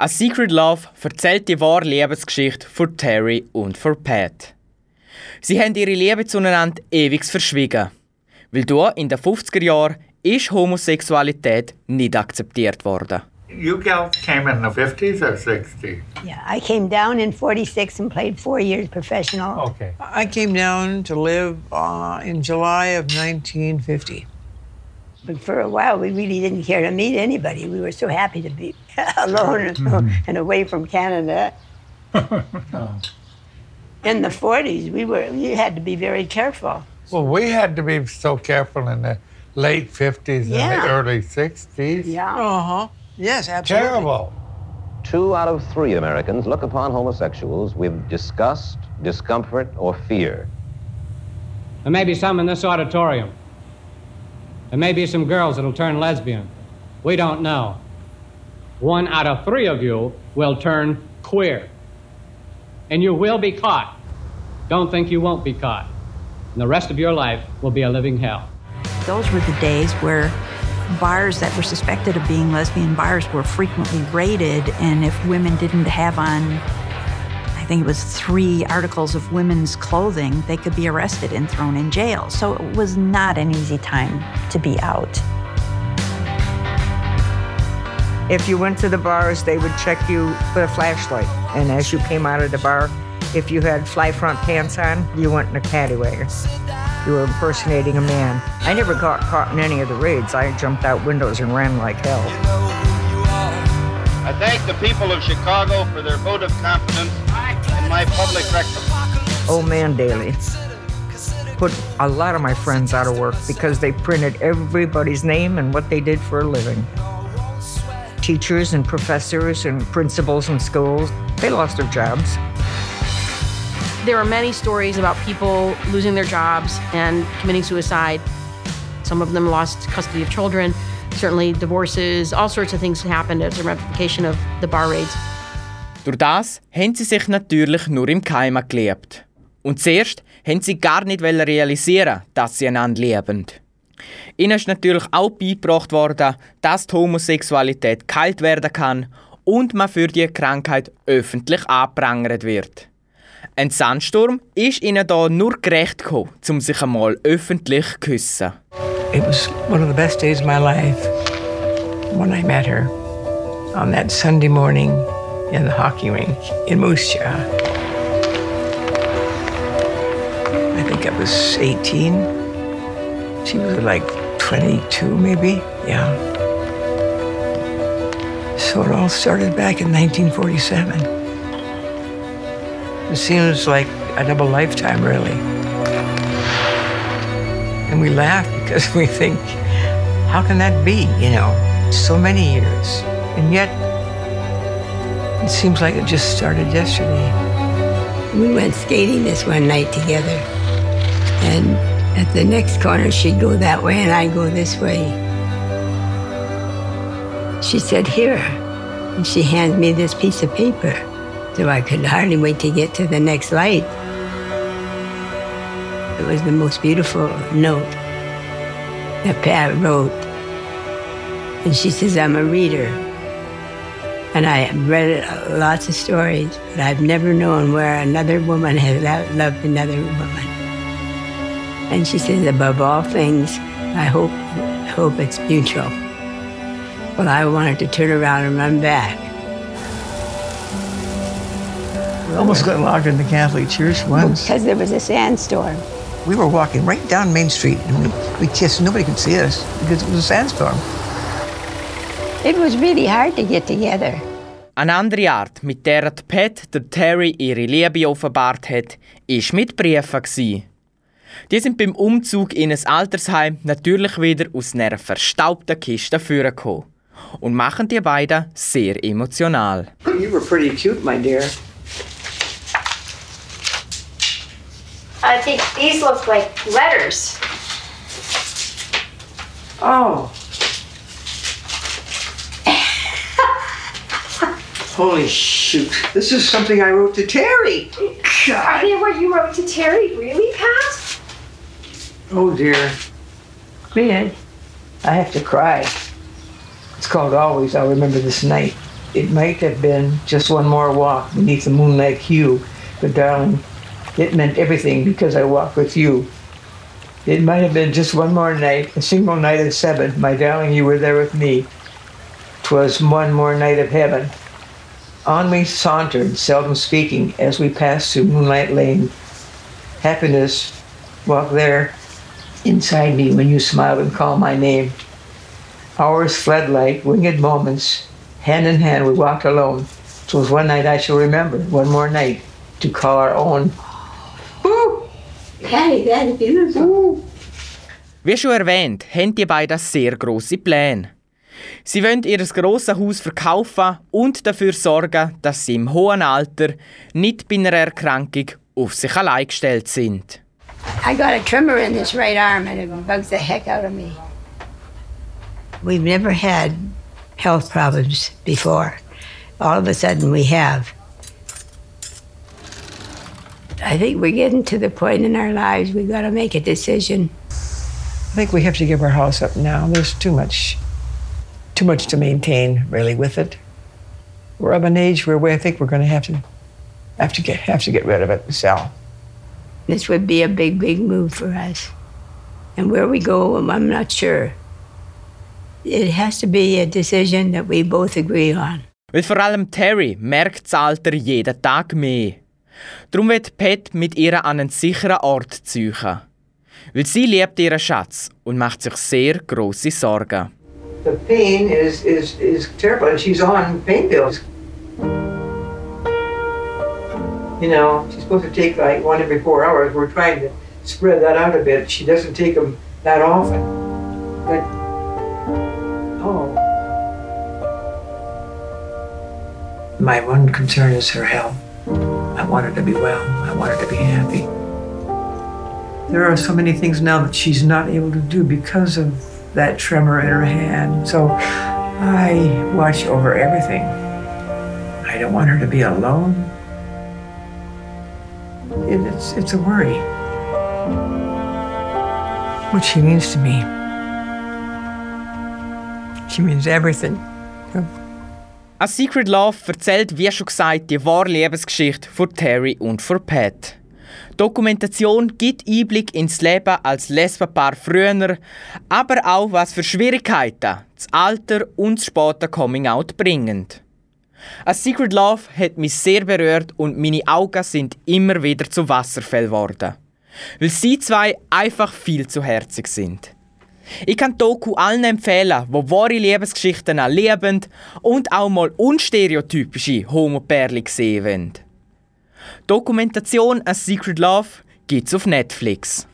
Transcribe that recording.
A Secret Love erzählt die wahre Lebensgeschichte von Terry und von Pat. Sie haben ihre Liebe zueinander ewig verschwiegen. Weil dort in den 50er Jahren ist Homosexualität nicht akzeptiert worden. You girls came in the 50s or 60s? Yeah, I came down in 46 and played four years professional. Okay. I came down to live uh, in July of 1950. But for a while, we really didn't care to meet anybody. We were so happy to be alone and away from Canada. In the 40s, we were we had to be very careful. Well, we had to be so careful in the late 50s and the early 60s. Yeah. Uh huh. Yes, absolutely. Terrible. Two out of three Americans look upon homosexuals with disgust, discomfort, or fear. There may be some in this auditorium. There may be some girls that'll turn lesbian. We don't know. One out of three of you will turn queer. And you will be caught. Don't think you won't be caught. And the rest of your life will be a living hell. Those were the days where bars that were suspected of being lesbian bars were frequently raided, and if women didn't have on, think it was three articles of women's clothing, they could be arrested and thrown in jail. So it was not an easy time to be out. If you went to the bars, they would check you with a flashlight. And as you came out of the bar, if you had fly front pants on, you went in a paddy wagon. You were impersonating a man. I never got caught in any of the raids. I jumped out windows and ran like hell. I thank the people of Chicago for their vote of confidence in my public record. Old Man Daley put a lot of my friends out of work because they printed everybody's name and what they did for a living. Teachers and professors and principals in schools, they lost their jobs. There are many stories about people losing their jobs and committing suicide. Some of them lost custody of children, certainly divorces, all sorts of things happened as a ramification of the bar raids. Durch das haben sie sich natürlich nur im Keim geliebt. Und zuerst haben sie gar nicht realisieren, dass sie einander lieben. Ihnen ist natürlich auch beigebracht worden, dass die Homosexualität kalt werden kann und man für die Krankheit öffentlich angeprangert wird. Ein Sandsturm ist ihnen da nur gerecht gekommen, um sich einmal öffentlich zu küssen. It was one of the best days of my life when I met her on that Sunday morning in the hockey rink in Moose Jaw. I think I was 18. She was like 22, maybe. Yeah. So it all started back in 1947. It seems like a double lifetime, really. And we laugh because we think, how can that be? You know, so many years. And yet, it seems like it just started yesterday. We went skating this one night together. And at the next corner, she'd go that way and I'd go this way. She said, Here. And she handed me this piece of paper. So I could hardly wait to get to the next light. It was the most beautiful note that Pat wrote. And she says, I'm a reader. And I have read lots of stories, but I've never known where another woman has loved another woman. And she says, above all things, I hope, hope it's mutual. Well, I wanted to turn around and run back. We almost got locked in the Catholic Church once. Because there was a sandstorm. We were walking right down Main Street and we, we kissed. Nobody could see us because it was a sandstorm. It was really hard to get together. Eine andere Art, mit der die Pat der Terry ihre Liebe offenbart hat, ist mit Briefen. Die sind beim Umzug in ein Altersheim natürlich wieder aus einer verstaubten Kiste vorgekommen und machen die beiden sehr emotional. You were pretty cute, my dear. I think these look like letters. Oh. Holy shoot. This is something I wrote to Terry. God. Are they what you wrote to Terry? Really, Pat? Oh dear. Man, I have to cry. It's called Always I'll Remember This Night. It might have been just one more walk beneath the moonlight hue, but darling, it meant everything because I walked with you. It might have been just one more night, a single night of seven. My darling, you were there with me. 'Twas one more night of heaven. On we sauntered, seldom speaking, as we passed through Moonlight Lane. Happiness walked there inside me when you smiled and called my name. Hours fled like winged moments. Hand in hand we walked alone. 'Twas one night I shall remember, one more night, to call our own. Hey, that is beautiful. Wie schon erwähnt, haben die beiden sehr grosse Pläne. Sie wollen ihr grosses Haus verkaufen und dafür sorgen, dass sie im hohen Alter nicht bei einer Erkrankung auf sich allein gestellt sind. I got a tremor in this right arm and it bugs the heck out of me. We've never had health problems before. All of a sudden we have. I think we're getting to the point in our lives we got to make a decision. I think we have to give our house up now. There's too much, too much to maintain really with it. We're of an age where we, I think we're going to have to, have to get, have to get rid of it and sell. This would be a big, big move for us. And where we go, I'm not sure. It has to be a decision that we both agree on. Weil vor allem Terry merkt das Alter jeden Tag mehr. Darum wird Pat mit ihr an einen sicheren Ort ziehen. Weil sie liebt ihren Schatz und macht sich sehr große Sorgen. The pain is, is, is terrible, and she's on pain pills. You know, she's supposed to take like one every four hours. We're trying to spread that out a bit. She doesn't take them that often. But, oh. My one concern is her health. I want her to be well. I want her to be happy. There are so many things now that she's not able to do because of that tremor in her hand. So I watch over everything. I don't want her to be alone. It, it's, it's a worry. What she means to me. She means everything. A Secret Love erzählt, wie er schon gesagt, die wahre Lebensgeschichte von Terry und von Pat. Die Dokumentation gibt Einblick ins Leben als Lesbenpaar früher, aber auch was für Schwierigkeiten das Alter und das späte Coming-out bringen. A Secret Love hat mich sehr berührt und meine Augen sind immer wieder zu Wasserfall geworden. Weil sie zwei einfach viel zu herzig sind. Ich kann Doku allen empfehlen, die wahre Liebesgeschichten erleben und auch mal unstereotypische Homo-Pärchen sehen wollen. Dokumentation A Secret Love gibt's auf Netflix.